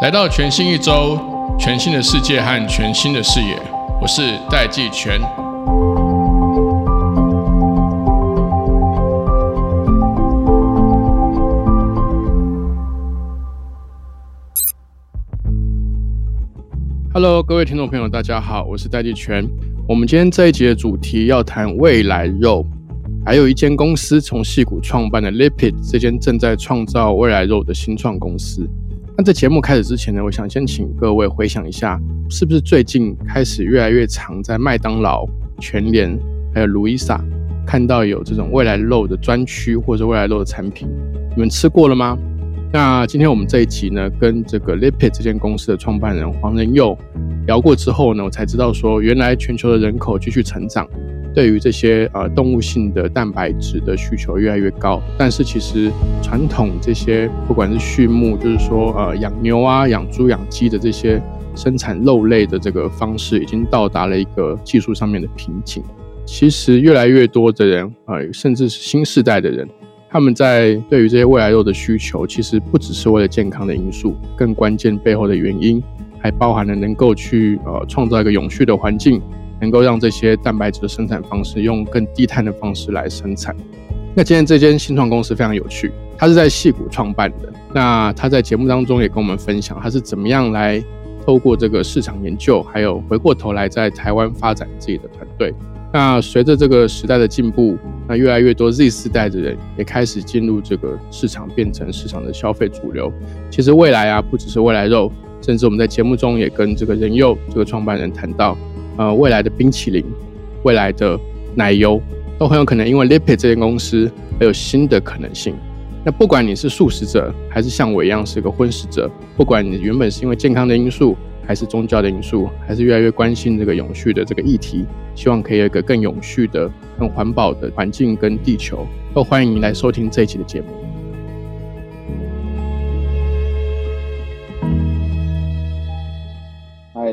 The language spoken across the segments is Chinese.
来到全新一周，全新的世界和全新的视野，我是戴季全。Hello，各位听众朋友，大家好，我是戴季全。我们今天这一集的主题要谈未来肉，还有一间公司从戏骨创办的 Lipid，这间正在创造未来肉的新创公司。那在节目开始之前呢，我想先请各位回想一下，是不是最近开始越来越常在麦当劳、全联还有卢伊莎看到有这种未来肉的专区或者未来肉的产品？你们吃过了吗？那今天我们这一集呢，跟这个 Lipid 这间公司的创办人黄仁佑聊过之后呢，我才知道说，原来全球的人口继续成长，对于这些呃动物性的蛋白质的需求越来越高。但是其实传统这些不管是畜牧，就是说呃养牛啊、养猪、养鸡的这些生产肉类的这个方式，已经到达了一个技术上面的瓶颈。其实越来越多的人呃，甚至是新时代的人。他们在对于这些未来肉的需求，其实不只是为了健康的因素，更关键背后的原因，还包含了能够去呃创造一个永续的环境，能够让这些蛋白质的生产方式用更低碳的方式来生产。那今天这间新创公司非常有趣，它是在戏谷创办的。那他在节目当中也跟我们分享，他是怎么样来透过这个市场研究，还有回过头来在台湾发展自己的团队。那随着这个时代的进步，那越来越多 Z 世代的人也开始进入这个市场，变成市场的消费主流。其实未来啊，不只是未来肉，甚至我们在节目中也跟这个人佑这个创办人谈到，呃，未来的冰淇淋、未来的奶油，都很有可能因为 Lipid 这间公司而有新的可能性。那不管你是素食者，还是像我一样是个荤食者，不管你原本是因为健康的因素，还是宗教的因素，还是越来越关心这个永续的这个议题，希望可以有一个更永续的、更环保的环境跟地球，都欢迎你来收听这一期的节目。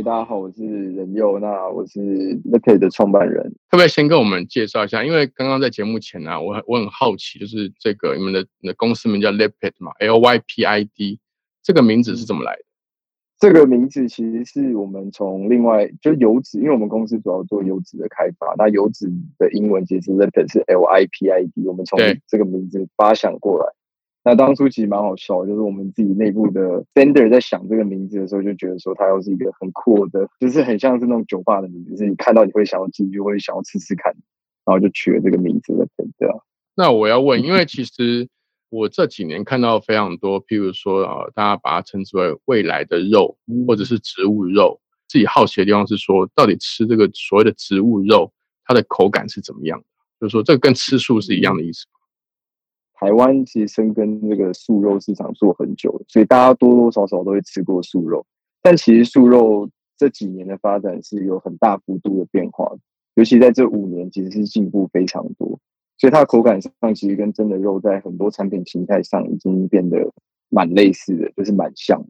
大家好，我是任佑，那我是 Lipid 的创办人。可不可以先跟我们介绍一下？因为刚刚在节目前呢，我我很好奇，就是这个你们的你的公司名叫 Lipid 嘛，L Y P I D，这个名字是怎么来的？这个名字其实是我们从另外就油脂，因为我们公司主要做油脂的开发。那油脂的英文其实 lipid 是 L I P I D，我们从这个名字发想过来。那当初其实蛮好笑，就是我们自己内部的 vendor 在想这个名字的时候，就觉得说它要是一个很酷的，就是很像是那种酒吧的名字，是你看到你会想要进去，会想要吃吃看，然后就取了这个名字的，对啊。那我要问，因为其实。我这几年看到非常多，譬如说啊，大家把它称之为未来的肉，或者是植物肉。自己好奇的地方是说，到底吃这个所谓的植物肉，它的口感是怎么样的？就是说，这个跟吃素是一样的意思吗？台湾其实深耕这个素肉市场做很久，所以大家多多少少都会吃过素肉。但其实素肉这几年的发展是有很大幅度的变化，尤其在这五年，其实是进步非常多。所以它的口感上其实跟真的肉在很多产品形态上已经变得蛮类似的，就是蛮像的，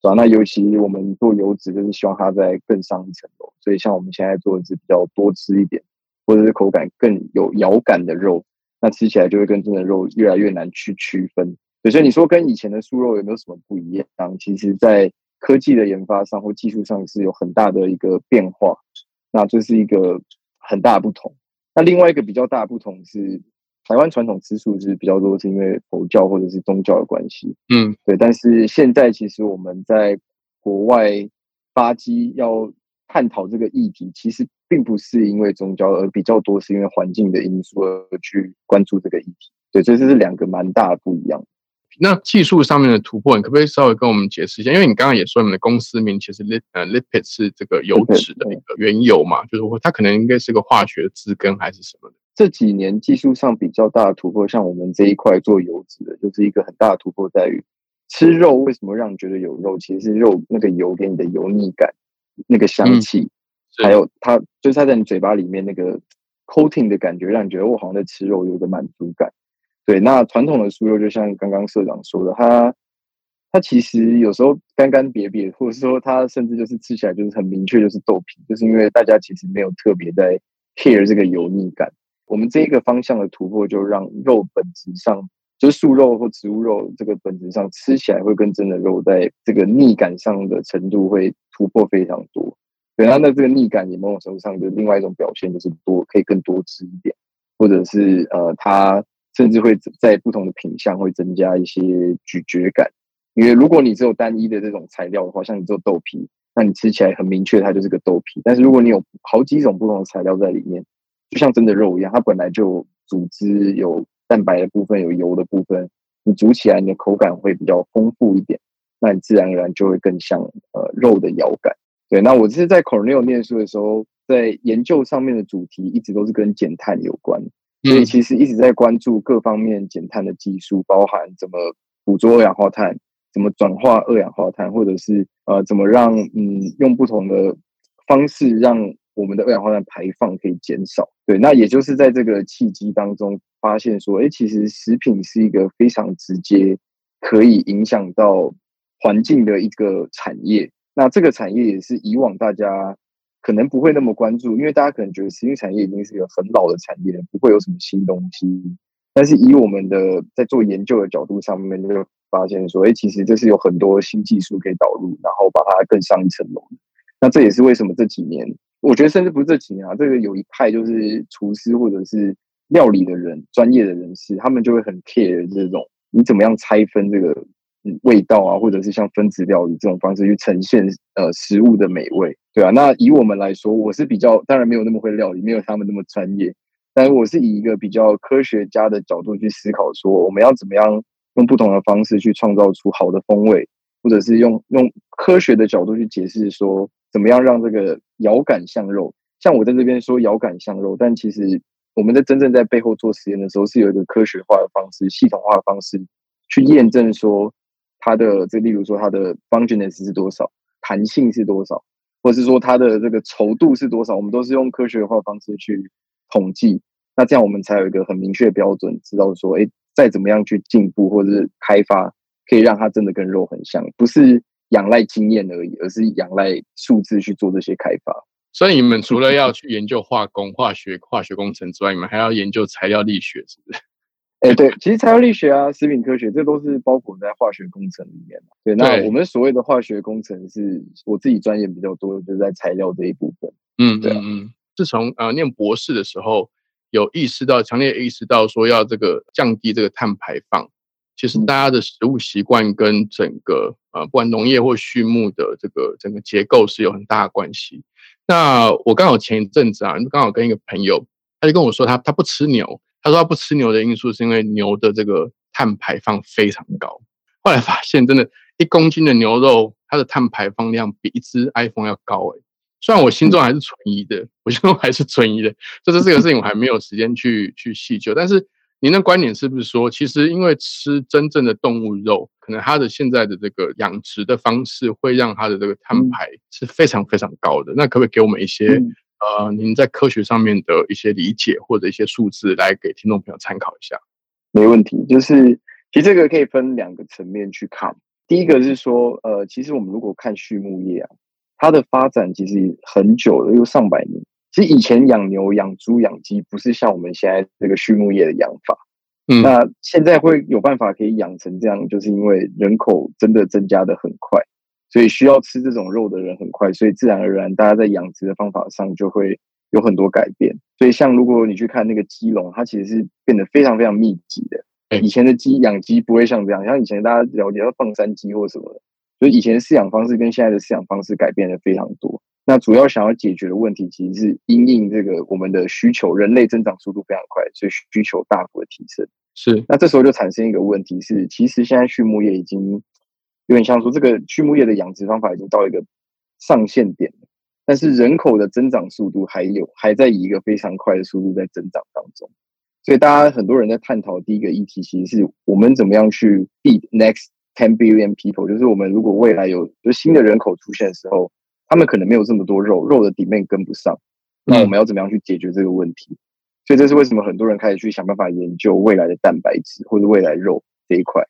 是吧？那尤其我们做油脂，就是希望它在更上一层楼。所以像我们现在做的是比较多吃一点，或者是口感更有咬感的肉，那吃起来就会跟真的肉越来越难去区分。所以你说跟以前的素肉有没有什么不一样？其实，在科技的研发上或技术上是有很大的一个变化，那这是一个很大的不同。那另外一个比较大的不同是，台湾传统吃素是比较多，是因为佛教或者是宗教的关系。嗯，对。但是现在其实我们在国外巴基要探讨这个议题，其实并不是因为宗教，而比较多是因为环境的因素而去关注这个议题。对，所以这是两个蛮大的不一样。那技术上面的突破，你可不可以稍微跟我们解释一下？因为你刚刚也说，你们的公司名其实 lip 呃 lipid 是这个油脂的一个原油嘛，就是它可能应该是个化学字根还是什么的。这几年技术上比较大的突破，像我们这一块做油脂的，就是一个很大的突破，在于吃肉为什么让你觉得有肉？其实是肉那个油给你的油腻感、那个香气，还有它就是它在你嘴巴里面那个 coating 的感觉，让你觉得我好像在吃肉，有一个满足感。对，那传统的酥肉就像刚刚社长说的，它它其实有时候干干瘪瘪，或者说它甚至就是吃起来就是很明确就是豆皮，就是因为大家其实没有特别在 care 这个油腻感。我们这一个方向的突破，就让肉本质上，就是素肉或植物肉这个本质上吃起来会跟真的肉在这个腻感上的程度会突破非常多。对，那那这个腻感，也某种程度上的另外一种表现就是多可以更多汁一点，或者是呃，它甚至会在不同的品相会增加一些咀嚼感。因为如果你只有单一的这种材料的话，像你做豆皮，那你吃起来很明确它就是个豆皮。但是如果你有好几种不同的材料在里面，就像真的肉一样，它本来就组织有蛋白的部分，有油的部分，你煮起来你的口感会比较丰富一点，那你自然而然就会更像呃肉的咬感。对，那我是在 Cornell 念书的时候，在研究上面的主题一直都是跟减碳有关，所以其实一直在关注各方面减碳的技术，包含怎么捕捉二氧化碳，怎么转化二氧化碳，或者是呃怎么让嗯用不同的方式让我们的二氧化碳排放可以减少。对，那也就是在这个契机当中发现说，哎，其实食品是一个非常直接可以影响到环境的一个产业。那这个产业也是以往大家可能不会那么关注，因为大家可能觉得食品产业已经是一个很老的产业，不会有什么新东西。但是以我们的在做研究的角度上面，就发现说，哎，其实这是有很多新技术可以导入，然后把它更上一层楼。那这也是为什么这几年，我觉得甚至不是这几年啊，这个有一派就是厨师或者是料理的人、专业的人士，他们就会很 care 这种你怎么样拆分这个。味道啊，或者是像分子料理这种方式去呈现呃食物的美味，对啊。那以我们来说，我是比较当然没有那么会料理，没有他们那么专业，但我是以一个比较科学家的角度去思考，说我们要怎么样用不同的方式去创造出好的风味，或者是用用科学的角度去解释说怎么样让这个遥感像肉。像我在这边说遥感像肉，但其实我们在真正在背后做实验的时候，是有一个科学化的方式、系统化的方式去验证说。它的这，例如说它的张劲 ness 是多少，弹性是多少，或者是说它的这个稠度是多少，我们都是用科学化方式去统计。那这样我们才有一个很明确的标准，知道说，哎，再怎么样去进步或者是开发，可以让它真的跟肉很像，不是仰赖经验而已，而是仰赖数字去做这些开发。所以你们除了要去研究化工、化学、化学工程之外，你们还要研究材料力学，是不是？哎，对，其实材料力学啊、食品科学，这都是包裹在化学工程里面对，那我们所谓的化学工程，是我自己专业比较多，就是在材料这一部分。嗯，对，嗯，自从呃念博士的时候，有意识到，强烈意识到说要这个降低这个碳排放，其实大家的食物习惯跟整个呃不管农业或畜牧的这个整个结构是有很大的关系。那我刚好前一阵子啊，刚好跟一个朋友，他就跟我说，他他不吃牛。他说他不吃牛的因素是因为牛的这个碳排放非常高。后来发现，真的，一公斤的牛肉，它的碳排放量比一只 iPhone 要高诶。虽然我心中还是存疑的，我心中还是存疑的，就是这个事情我还没有时间去去细究。但是您的观点是不是说，其实因为吃真正的动物肉，可能它的现在的这个养殖的方式会让它的这个碳排是非常非常高的？那可不可以给我们一些？呃，您在科学上面的一些理解或者一些数字，来给听众朋友参考一下。没问题，就是其实这个可以分两个层面去看。第一个是说，呃，其实我们如果看畜牧业啊，它的发展其实很久了，有上百年。其实以前养牛、养猪、养鸡不是像我们现在这个畜牧业的养法。嗯，那现在会有办法可以养成这样，就是因为人口真的增加的很快。所以需要吃这种肉的人很快，所以自然而然，大家在养殖的方法上就会有很多改变。所以，像如果你去看那个鸡笼，它其实是变得非常非常密集的。以前的鸡养鸡不会像这样，像以前大家了解到放山鸡或什么的，所以以前的饲养方式跟现在的饲养方式改变的非常多。那主要想要解决的问题，其实是因应这个我们的需求，人类增长速度非常快，所以需求大幅的提升。是，那这时候就产生一个问题是，其实现在畜牧业已经。有点像说，这个畜牧业的养殖方法已经到一个上限点了，但是人口的增长速度还有还在以一个非常快的速度在增长当中，所以大家很多人在探讨第一个议题，其实是我们怎么样去 feed next ten billion people，就是我们如果未来有就新的人口出现的时候，他们可能没有这么多肉，肉的底面跟不上，那我们要怎么样去解决这个问题？所以这是为什么很多人开始去想办法研究未来的蛋白质或者未来肉这一块。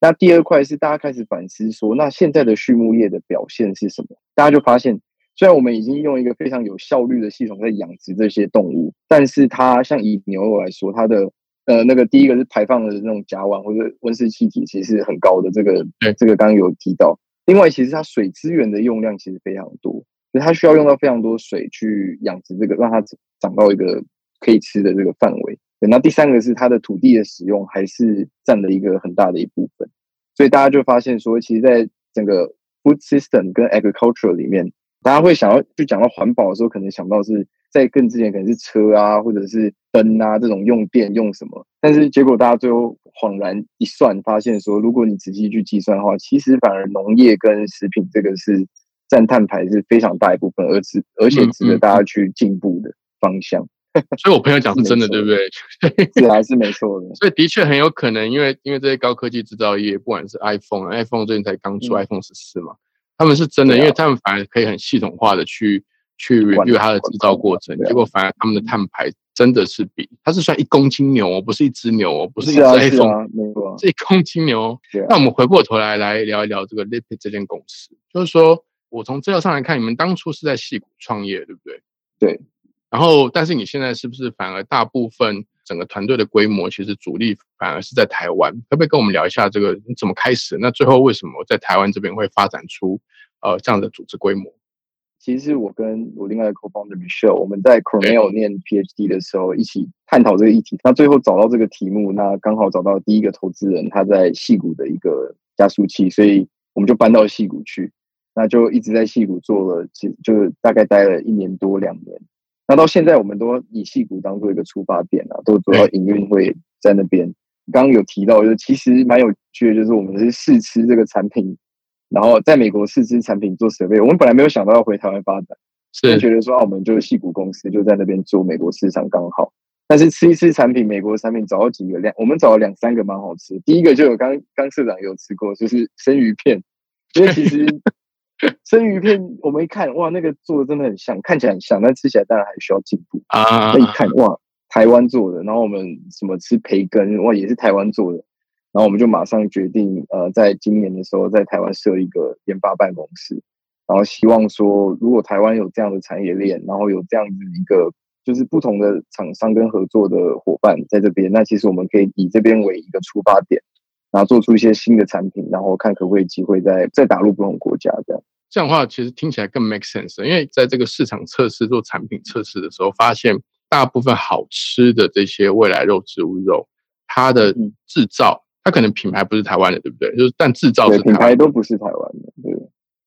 那第二块是大家开始反思说，那现在的畜牧业的表现是什么？大家就发现，虽然我们已经用一个非常有效率的系统在养殖这些动物，但是它像以牛肉来说，它的呃那个第一个是排放的那种甲烷或者温室气体，其实很高的。这个这个刚刚有提到。另外，其实它水资源的用量其实非常多，所以它需要用到非常多水去养殖这个，让它长到一个可以吃的这个范围。那第三个是它的土地的使用还是占了一个很大的一部分，所以大家就发现说，其实，在整个 food system 跟 agriculture 里面，大家会想要就讲到环保的时候，可能想到是在更之前可能是车啊，或者是灯啊这种用电用什么，但是结果大家最后。恍然一算，发现说，如果你仔细去计算的话，其实反而农业跟食品这个是占碳排是非常大一部分，而值而且值得大家去进步的方向。所以我朋友讲是真的，对不对？是还是没错的。所以的确很有可能，因为因为这些高科技制造业，不管是 iPhone，iPhone 最近才刚出 iPhone 十四嘛，他们是真的，因为他们反而可以很系统化的去去 review 它的制造过程，结果反而他们的碳排。真的是比它是算一公斤牛哦，不是一只牛哦，不是一只 iPhone，是一公斤牛。那我们回过头来来聊一聊这个 Lipid 这间公司，就是说我从资料上来看，你们当初是在戏谷创业，对不对？对。然后，但是你现在是不是反而大部分整个团队的规模，其实主力反而是在台湾？可不可以跟我们聊一下这个你怎么开始？那最后为什么在台湾这边会发展出呃这样的组织规模？其实我跟我另外一个 co-founder Michelle，我们在 Cornell 念 PhD 的时候一起探讨这个议题。那最后找到这个题目，那刚好找到第一个投资人，他在戏谷的一个加速器，所以我们就搬到戏谷去。那就一直在戏谷做了，其就大概待了一年多两年。那到现在，我们都以戏骨当做一个出发点啊，都主要营运会在那边。刚刚有提到，就其实蛮有趣的，就是我们是试吃这个产品。然后在美国试吃产品做设备，我们本来没有想到要回台湾发展，是觉得说啊，我们就是戏股公司就在那边做美国市场刚好。但是吃一吃产品，美国的产品找到几个两，我们找了两三个蛮好吃。第一个就有刚刚社长有吃过，就是生鱼片，因为其实 生鱼片我们一看哇，那个做的真的很像，看起来很像，但吃起来当然还需要进步啊。那一看哇，台湾做的，然后我们什么吃培根哇，也是台湾做的。然后我们就马上决定，呃，在今年的时候在台湾设一个研发办公室，然后希望说，如果台湾有这样的产业链，然后有这样子一个就是不同的厂商跟合作的伙伴在这边，那其实我们可以以这边为一个出发点，然后做出一些新的产品，然后看可不可以机会再再打入不同国家这样。这样的话，其实听起来更 make sense，因为在这个市场测试做产品测试的时候，发现大部分好吃的这些未来肉植物肉，它的制造。它可能品牌不是台湾的，对不对？就是但制造是品牌都不是台湾的，对。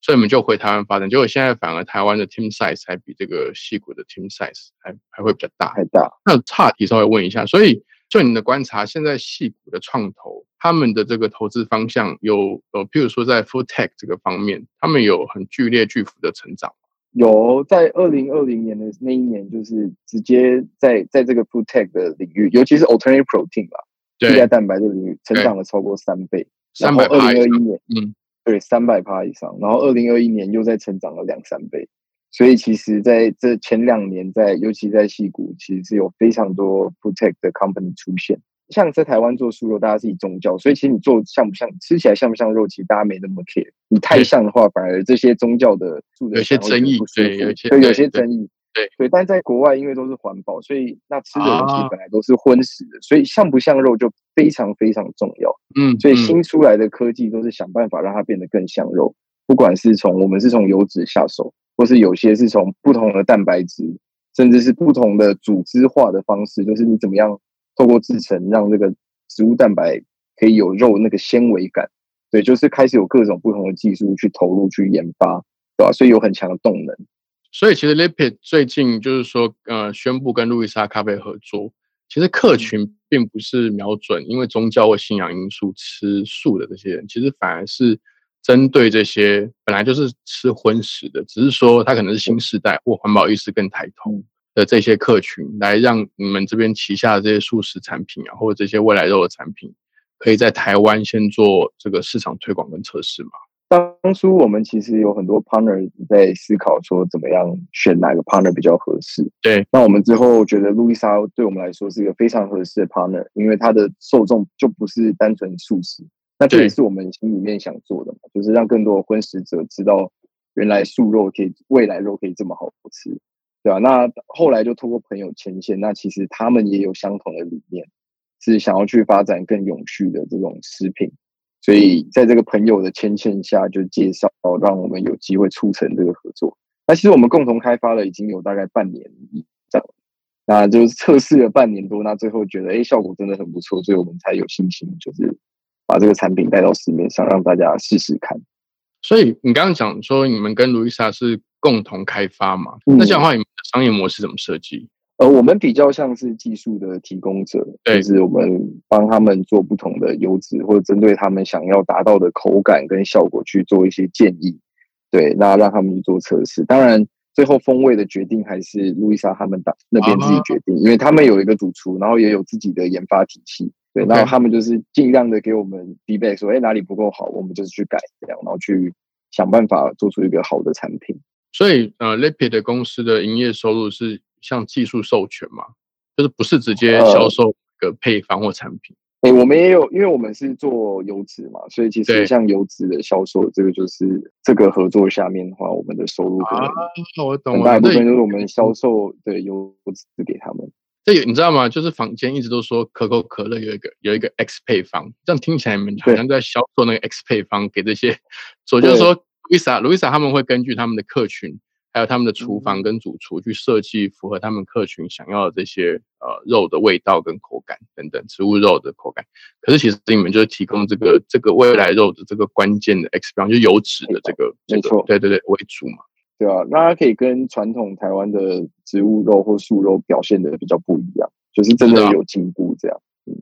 所以我们就回台湾发展，结果现在反而台湾的 team size 还比这个西谷的 team size 还还会比较大，太大。那差题稍微问一下，所以就你的观察，现在戏股的创投他们的这个投资方向有呃，譬如说在 food tech 这个方面，他们有很剧烈巨幅的成长。有在二零二零年的那一年，就是直接在在这个 food tech 的领域，尤其是 alternative protein 吧。替代蛋白这个领域成长了超过三倍，三百二零二一年，嗯，对，三百趴以上，然后二零二一年又在成长了两三倍，所以其实在这前两年，在尤其在西谷，其实是有非常多 protect 的 company 出现。像在台湾做素肉，大家是以宗教，所以其实你做像不像，吃起来像不像肉，其实大家没那么 care。你太像的话，反而这些宗教的有些争议，对，有些有些争议。对对，但在国外因为都是环保，所以那吃的东西本来都是荤食的，所以像不像肉就非常非常重要。嗯，所以新出来的科技都是想办法让它变得更像肉，不管是从我们是从油脂下手，或是有些是从不同的蛋白质，甚至是不同的组织化的方式，就是你怎么样透过制成让这个植物蛋白可以有肉那个纤维感。对，就是开始有各种不同的技术去投入去研发，对吧？所以有很强的动能。所以其实 Lipid 最近就是说，呃，宣布跟路易莎咖啡合作。其实客群并不是瞄准因为宗教或信仰因素吃素的这些人，其实反而是针对这些本来就是吃荤食的，只是说他可能是新时代或环保意识更抬头的这些客群，来让你们这边旗下的这些素食产品啊，或者这些未来肉的产品，可以在台湾先做这个市场推广跟测试嘛。当初我们其实有很多 partner 在思考说怎么样选哪个 partner 比较合适。对，那我们之后觉得路易莎对我们来说是一个非常合适的 partner，因为它的受众就不是单纯素食。那这也是我们心里面想做的嘛，就是让更多的荤食者知道原来素肉可以，未来肉可以这么好吃，对吧？那后来就通过朋友牵线，那其实他们也有相同的理念，是想要去发展更永续的这种食品，所以在这个朋友的牵线下，就介绍让我们有机会促成这个合作。那其实我们共同开发了已经有大概半年以上，那就是测试了半年多，那最后觉得哎效果真的很不错，所以我们才有信心，就是把这个产品带到市面上，让大家试试看。所以你刚刚讲说你们跟卢易莎是共同开发嘛？那这样的话，你们的商业模式怎么设计？呃，我们比较像是技术的提供者，就是我们帮他们做不同的油脂，或者针对他们想要达到的口感跟效果去做一些建议。对，那让他们去做测试。当然，最后风味的决定还是路易莎他们打那边自己决定，因为他们有一个主厨，然后也有自己的研发体系。对，然后他们就是尽量的给我们 feedback，说，哎，哪里不够好，我们就是去改，这样，然后去想办法做出一个好的产品。所以，呃，Lipid 公司的营业收入是像技术授权嘛，就是不是直接销售个配方或产品。哎，我们也有，因为我们是做油脂嘛，所以其实像油脂的销售，这个就是这个合作下面的话，我们的收入可能很大一部分就是我们销售的油脂给他们。这有你知道吗？就是坊间一直都说可口可乐有一个有一个 X 配方，这样听起来你们好像在销售那个 X 配方给这些，所以就是说，Luisa Luisa 他们会根据他们的客群。还有他们的厨房跟主厨去设计符合他们客群想要的这些呃肉的味道跟口感等等植物肉的口感，可是其实你们就是提供这个这个未来肉的这个关键的 X 配方，就油脂的这个这个，对对对为主嘛，对啊，那它可以跟传统台湾的植物肉或素肉表现的比较不一样，就是真的有进步这样。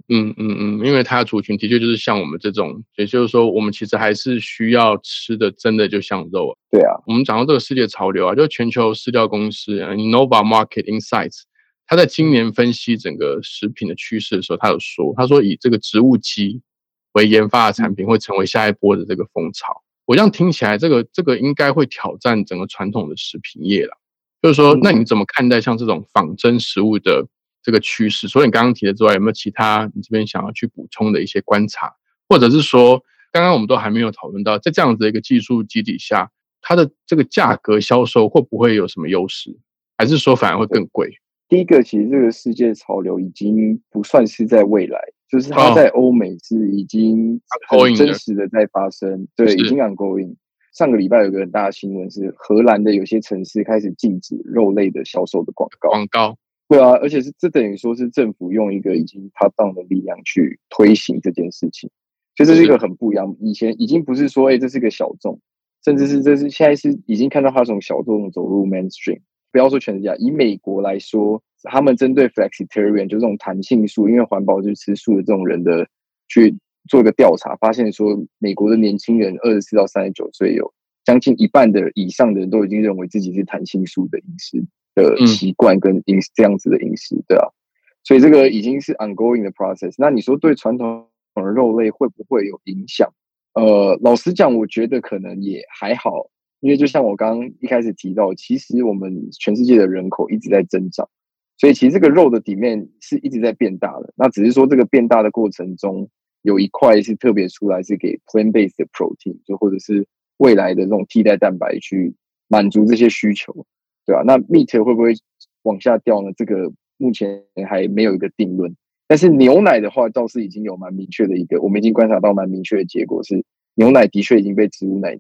嗯嗯嗯，因为它的族群的确就是像我们这种，也就是说，我们其实还是需要吃的，真的就像肉。对啊，我们讲到这个世界潮流啊，就全球饲料公司 Innova Market Insights，他在今年分析整个食品的趋势的时候，他有说，他说以这个植物基为研发的产品会成为下一波的这个风潮。我这样听起来，这个这个应该会挑战整个传统的食品业了。就是说，那你怎么看待像这种仿真食物的？这个趋势，除了你刚刚提的之外，有没有其他你这边想要去补充的一些观察，或者是说，刚刚我们都还没有讨论到，在这样子的一个技术基底下，它的这个价格销售会不会有什么优势，还是说反而会更贵？第一个，其实这个世界潮流已经不算是在未来，就是它在欧美是已经很真实的在发生，对，已经 ongoing。上个礼拜有个很大的新闻是，荷兰的有些城市开始禁止肉类的销售的广告，广告。对啊，而且是这等于说是政府用一个已经 top down 的力量去推行这件事情，所以这是一个很不一样。以前已经不是说，哎，这是个小众，甚至是这是现在是已经看到它从小众走入 mainstream。不要说全世界，以美国来说，他们针对 flexitarian 就这种弹性素，因为环保就是吃素的这种人的去做一个调查，发现说美国的年轻人二十四到三十九岁有将近一半的以上的人都已经认为自己是弹性素的饮食。的习惯跟饮这样子的饮食，对啊，所以这个已经是 ongoing 的 process。那你说对传统的肉类会不会有影响？呃，老实讲，我觉得可能也还好，因为就像我刚刚一开始提到，其实我们全世界的人口一直在增长，所以其实这个肉的底面是一直在变大的。那只是说这个变大的过程中，有一块是特别出来是给 plant based protein，就或者是未来的这种替代蛋白去满足这些需求。对吧？那 meat 会不会往下掉呢？这个目前还没有一个定论。但是牛奶的话，倒是已经有蛮明确的一个，我们已经观察到蛮明确的结果是，牛奶的确已经被植物奶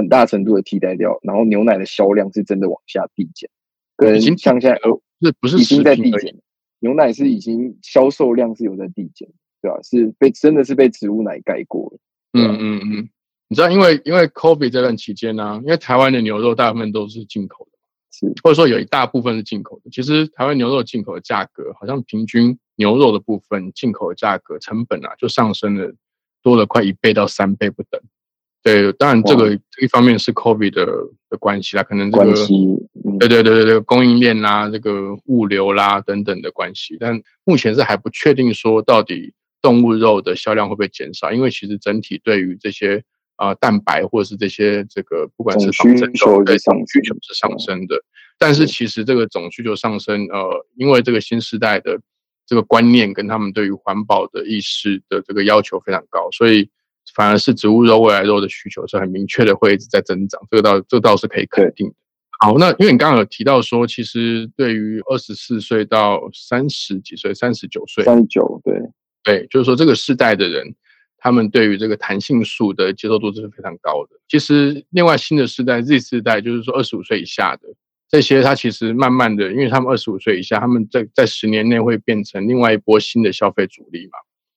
很大程度的替代掉，然后牛奶的销量是真的往下递减，跟像现在呃，是不是已经在递减？牛奶是已经销售量是有在递减，对吧？是被真的是被植物奶盖过了。嗯嗯嗯，你知道，因为因为 COVID 这段期间呢，因为台湾的牛肉大部分都是进口的。是或者说有一大部分是进口的，其实台湾牛肉进口的价格好像平均牛肉的部分进口的价格成本啊就上升了多了快一倍到三倍不等。对，当然这个一方面是 COVID 的的关系啦，可能这个对对对对对供应链啦、这个物流啦等等的关系，但目前是还不确定说到底动物肉的销量会不会减少，因为其实整体对于这些。啊，蛋白或者是这些这个，不管是需求对总需求是上升的，但是其实这个总需求上升，呃，因为这个新时代的这个观念跟他们对于环保的意识的这个要求非常高，所以反而是植物肉、未来肉的需求是很明确的，会一直在增长。这个倒这倒是可以肯定的。好，那因为你刚刚有提到说，其实对于二十四岁到三十几岁、三十九岁、三十九，对对，就是说这个世代的人，他们对于这个弹性素的接受度是非常高的。其实，另外新的世代 Z 世代，就是说二十五岁以下的这些，他其实慢慢的，因为他们二十五岁以下，他们在在十年内会变成另外一波新的消费主力嘛。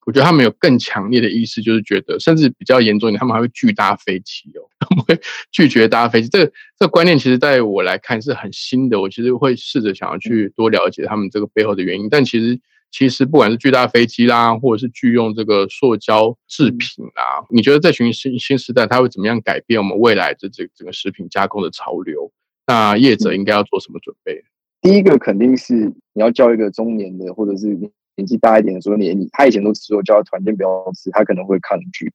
我觉得他们有更强烈的意识，就是觉得，甚至比较严重一点，他们还会拒搭飞机哦，他们会拒绝搭飞机。这个这个观念，其实在我来看是很新的。我其实会试着想要去多了解他们这个背后的原因。但其实，其实不管是拒搭飞机啦，或者是拒用这个塑胶制品啦，你觉得这群新新时代，它会怎么样改变我们未来的这整个食品加工的潮流？那业者应该要做什么准备？第一个肯定是你要叫一个中年的，或者是。年纪大一点的说，你你他以前都吃说叫他团建不要吃，他可能会抗拒。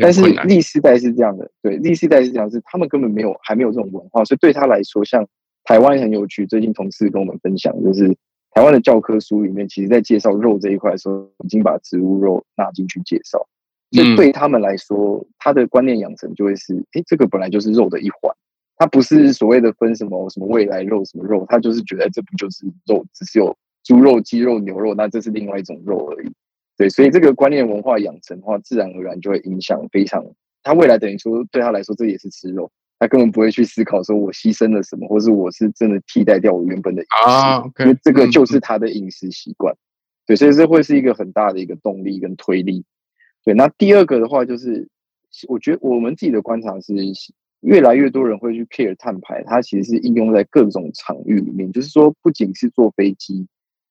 但是历世代是这样的，对历世代是这样，是他们根本没有还没有这种文化，所以对他来说，像台湾很有趣。最近同事跟我们分享，就是台湾的教科书里面，其实在介绍肉这一块的时候，已经把植物肉纳进去介绍。所以对他们来说，他的观念养成就会是：哎，这个本来就是肉的一环，它不是所谓的分什么什么未来肉什么肉，他就是觉得这不就是肉，只是有。猪肉、鸡肉、牛肉，那这是另外一种肉而已。对，所以这个观念文化养成的话，自然而然就会影响非常。他未来等于说，对他来说，这也是吃肉，他根本不会去思考说我牺牲了什么，或是我是真的替代掉我原本的饮食，因为这个就是他的饮食习惯。对，所以这会是一个很大的一个动力跟推力。对，那第二个的话，就是我觉得我们自己的观察是，越来越多人会去 care 碳排，它其实是应用在各种场域里面，就是说，不仅是坐飞机。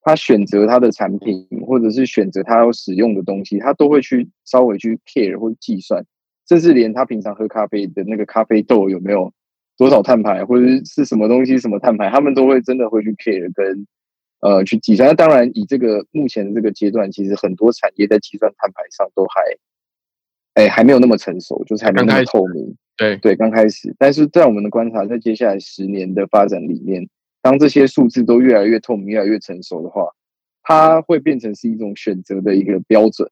他选择他的产品，或者是选择他要使用的东西，他都会去稍微去 care 或计算，甚至连他平常喝咖啡的那个咖啡豆有没有多少碳排，或者是什么东西什么碳排，他们都会真的会去 care 跟呃去计算。那当然，以这个目前这个阶段，其实很多产业在计算碳排上都还哎还没有那么成熟，就是还没那么透明。对对，刚开始。但是在我们的观察，在接下来十年的发展里面。当这些数字都越来越透明、越来越成熟的话，它会变成是一种选择的一个标准。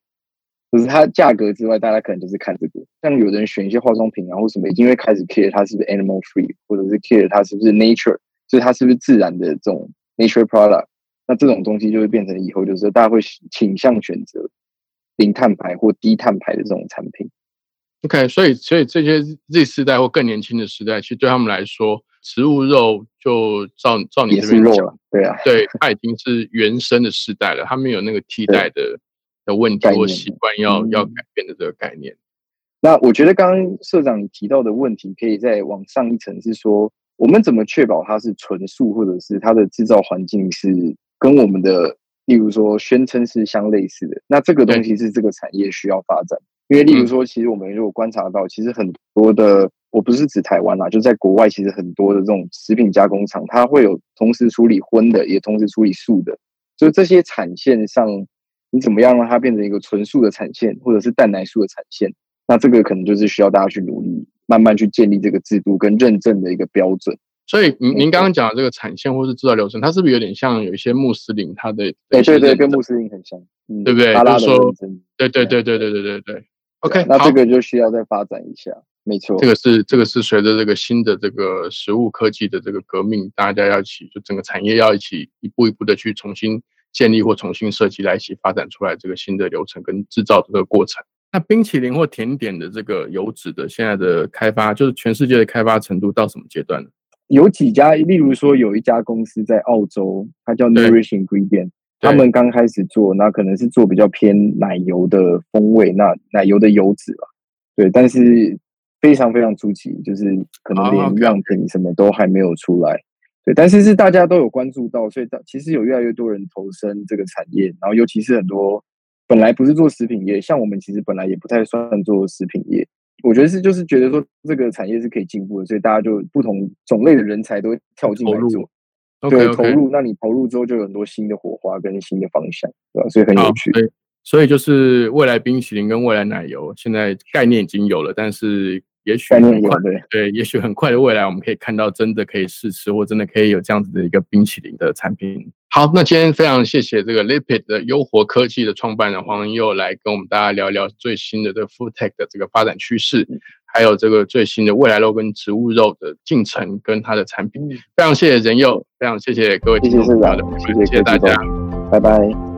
就是它价格之外，大家可能就是看这个。像有人选一些化妆品啊，或什么，已经会开始 care 它是不是 animal free，或者是 care 它是不是 nature，就是它是不是自然的这种 nature product。那这种东西就会变成以后就是大家会倾向选择零碳排或低碳排的这种产品。OK，所以所以这些 Z 世代或更年轻的时代，其实对他们来说。植物肉就照照你这边讲，对啊，对，它已经是原生的世代了，它没有那个替代的的问题或习惯要要改变的这个概念。那我觉得刚刚社长你提到的问题，可以再往上一层，是说我们怎么确保它是纯素，或者是它的制造环境是跟我们的，例如说宣称是相类似的。那这个东西是这个产业需要发展，因为例如说，其实我们如果观察到，其实很多的。我不是指台湾啦，就在国外，其实很多的这种食品加工厂，它会有同时处理荤的，也同时处理素的。就这些产线上，你怎么样让它变成一个纯素的产线，或者是蛋奶素的产线？那这个可能就是需要大家去努力，慢慢去建立这个制度跟认证的一个标准。所以，您您刚刚讲的这个产线或是制造流程，它是不是有点像有一些穆斯林他的？对对对，跟穆斯林很像，对不对？就是说，对对对对对对对对。OK，那这个就需要再发展一下。没错，这个是这个是随着这个新的这个食物科技的这个革命，大家要一起就整个产业要一起一步一步的去重新建立或重新设计来一起发展出来这个新的流程跟制造这个过程。那冰淇淋或甜点的这个油脂的现在的开发，就是全世界的开发程度到什么阶段呢？有几家，例如说有一家公司在澳洲，它叫 Nourish Ingredient，他们刚开始做，那可能是做比较偏奶油的风味，那奶油的油脂吧，对，但是。非常非常初期，就是可能连样品什么都还没有出来，对，但是是大家都有关注到，所以其实有越来越多人投身这个产业，然后尤其是很多本来不是做食品业，像我们其实本来也不太算做食品业，我觉得是就是觉得说这个产业是可以进步的，所以大家就不同种类的人才都跳进来做，对，投入，那你投入之后就有很多新的火花跟新的方向，对吧？所以很有趣。所以就是未来冰淇淋跟未来奶油，现在概念已经有了，但是也许很快，对，也许很快的未来，我们可以看到真的可以试吃，或真的可以有这样子的一个冰淇淋的产品。好，那今天非常谢谢这个 Lipid 的优活科技的创办人黄文佑来跟我们大家聊一聊最新的这个 Food Tech 的这个发展趋势，还有这个最新的未来肉跟植物肉的进程跟它的产品。非常谢谢仁佑，非常谢谢各位听众朋友的，谢谢大家，拜拜。